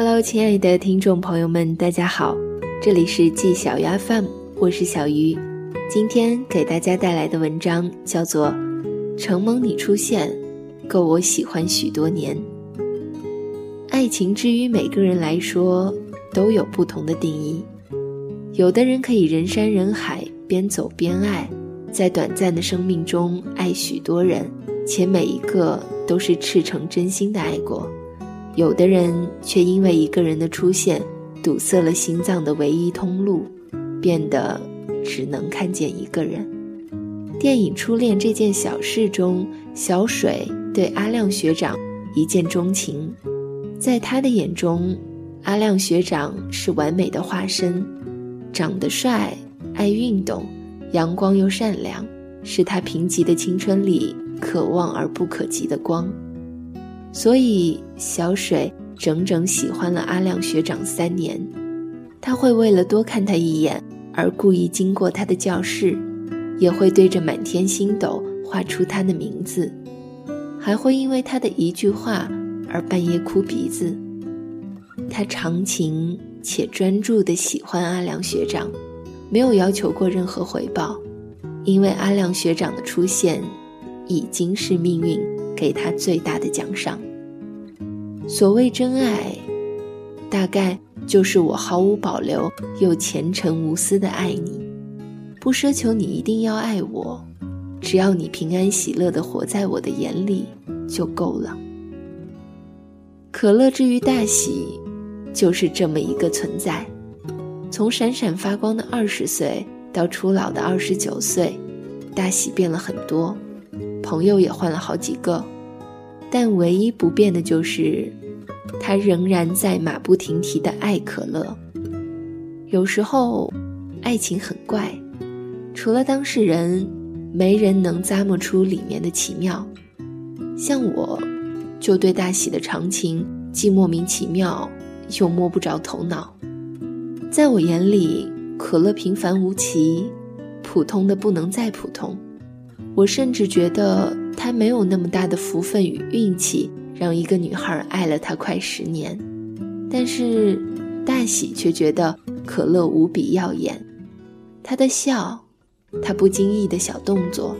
Hello，亲爱的听众朋友们，大家好，这里是季小鱼 FM，我是小鱼。今天给大家带来的文章叫做《承蒙你出现，够我喜欢许多年》。爱情之于每个人来说都有不同的定义，有的人可以人山人海，边走边爱，在短暂的生命中爱许多人，且每一个都是赤诚真心的爱过。有的人却因为一个人的出现，堵塞了心脏的唯一通路，变得只能看见一个人。电影《初恋这件小事》中，小水对阿亮学长一见钟情，在他的眼中，阿亮学长是完美的化身，长得帅，爱运动，阳光又善良，是他贫瘠的青春里可望而不可及的光。所以，小水整整喜欢了阿亮学长三年。他会为了多看他一眼而故意经过他的教室，也会对着满天星斗画出他的名字，还会因为他的一句话而半夜哭鼻子。他长情且专注地喜欢阿亮学长，没有要求过任何回报，因为阿亮学长的出现，已经是命运。给他最大的奖赏。所谓真爱，大概就是我毫无保留又虔诚无私的爱你，不奢求你一定要爱我，只要你平安喜乐的活在我的眼里就够了。可乐之于大喜，就是这么一个存在。从闪闪发光的二十岁到初老的二十九岁，大喜变了很多。朋友也换了好几个，但唯一不变的就是，他仍然在马不停蹄的爱可乐。有时候，爱情很怪，除了当事人，没人能咂摸出里面的奇妙。像我，就对大喜的长情既莫名其妙，又摸不着头脑。在我眼里，可乐平凡无奇，普通的不能再普通。我甚至觉得他没有那么大的福分与运气，让一个女孩爱了他快十年。但是大喜却觉得可乐无比耀眼，他的笑，他不经意的小动作，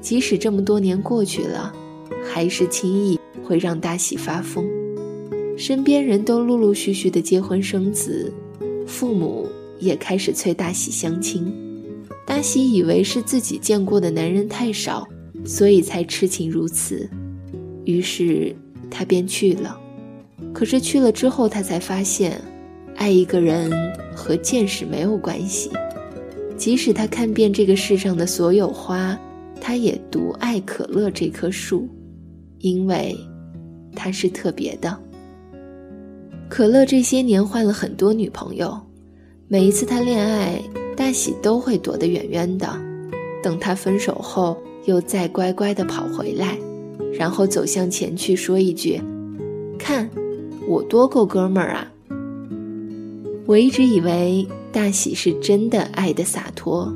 即使这么多年过去了，还是轻易会让大喜发疯。身边人都陆陆续续的结婚生子，父母也开始催大喜相亲。大喜以为是自己见过的男人太少，所以才痴情如此，于是他便去了。可是去了之后，他才发现，爱一个人和见识没有关系。即使他看遍这个世上的所有花，他也独爱可乐这棵树，因为它是特别的。可乐这些年换了很多女朋友，每一次他恋爱。大喜都会躲得远远的，等他分手后，又再乖乖地跑回来，然后走向前去说一句：“看，我多够哥们儿啊！”我一直以为大喜是真的爱的洒脱，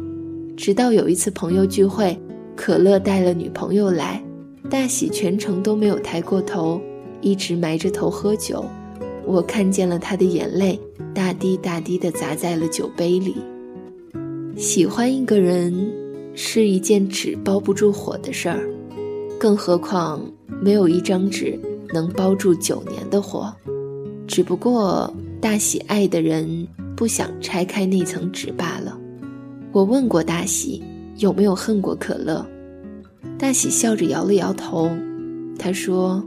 直到有一次朋友聚会，可乐带了女朋友来，大喜全程都没有抬过头，一直埋着头喝酒，我看见了他的眼泪大滴大滴地砸在了酒杯里。喜欢一个人是一件纸包不住火的事儿，更何况没有一张纸能包住九年的火。只不过大喜爱的人不想拆开那层纸罢了。我问过大喜有没有恨过可乐，大喜笑着摇了摇头。他说：“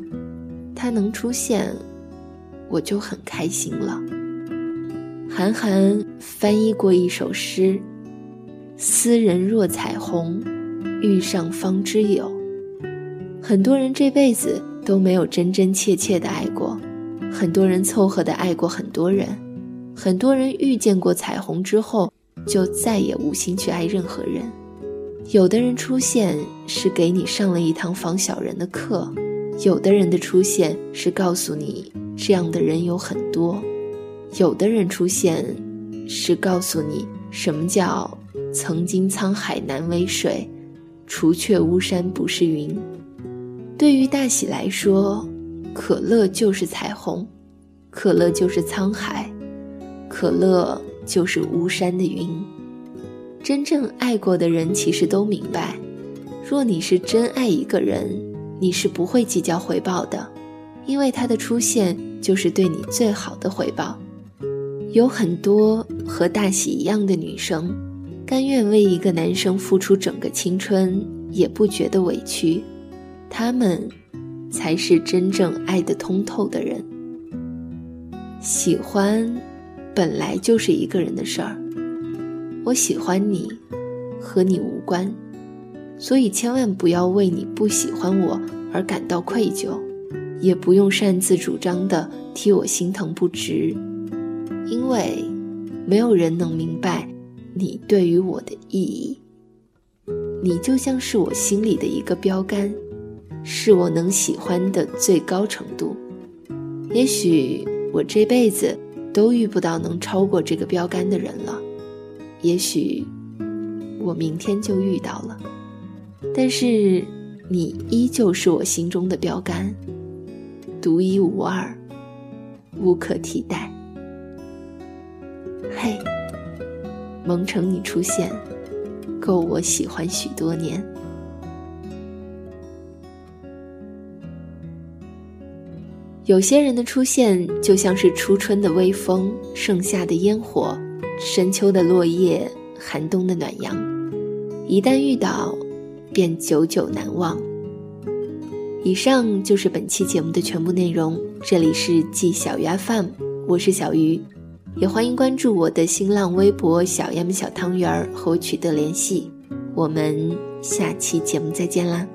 他能出现，我就很开心了。”韩寒翻译过一首诗。斯人若彩虹，遇上方知有。很多人这辈子都没有真真切切的爱过，很多人凑合的爱过很多人，很多人遇见过彩虹之后，就再也无心去爱任何人。有的人出现是给你上了一堂防小人的课，有的人的出现是告诉你这样的人有很多，有的人出现是告诉你什么叫。曾经沧海难为水，除却巫山不是云。对于大喜来说，可乐就是彩虹，可乐就是沧海，可乐就是巫山的云。真正爱过的人其实都明白，若你是真爱一个人，你是不会计较回报的，因为他的出现就是对你最好的回报。有很多和大喜一样的女生，甘愿为一个男生付出整个青春，也不觉得委屈。他们，才是真正爱得通透的人。喜欢，本来就是一个人的事儿。我喜欢你，和你无关，所以千万不要为你不喜欢我而感到愧疚，也不用擅自主张的替我心疼不值，因为没有人能明白你对于我的意义。你就像是我心里的一个标杆，是我能喜欢的最高程度。也许我这辈子都遇不到能超过这个标杆的人了。也许我明天就遇到了，但是你依旧是我心中的标杆，独一无二，无可替代。蒙城，你出现，够我喜欢许多年。有些人的出现，就像是初春的微风，盛夏的烟火。深秋的落叶，寒冬的暖阳，一旦遇到，便久久难忘。以上就是本期节目的全部内容。这里是季小鱼 FM，我是小鱼，也欢迎关注我的新浪微博“小 M 小汤圆儿”和我取得联系。我们下期节目再见啦！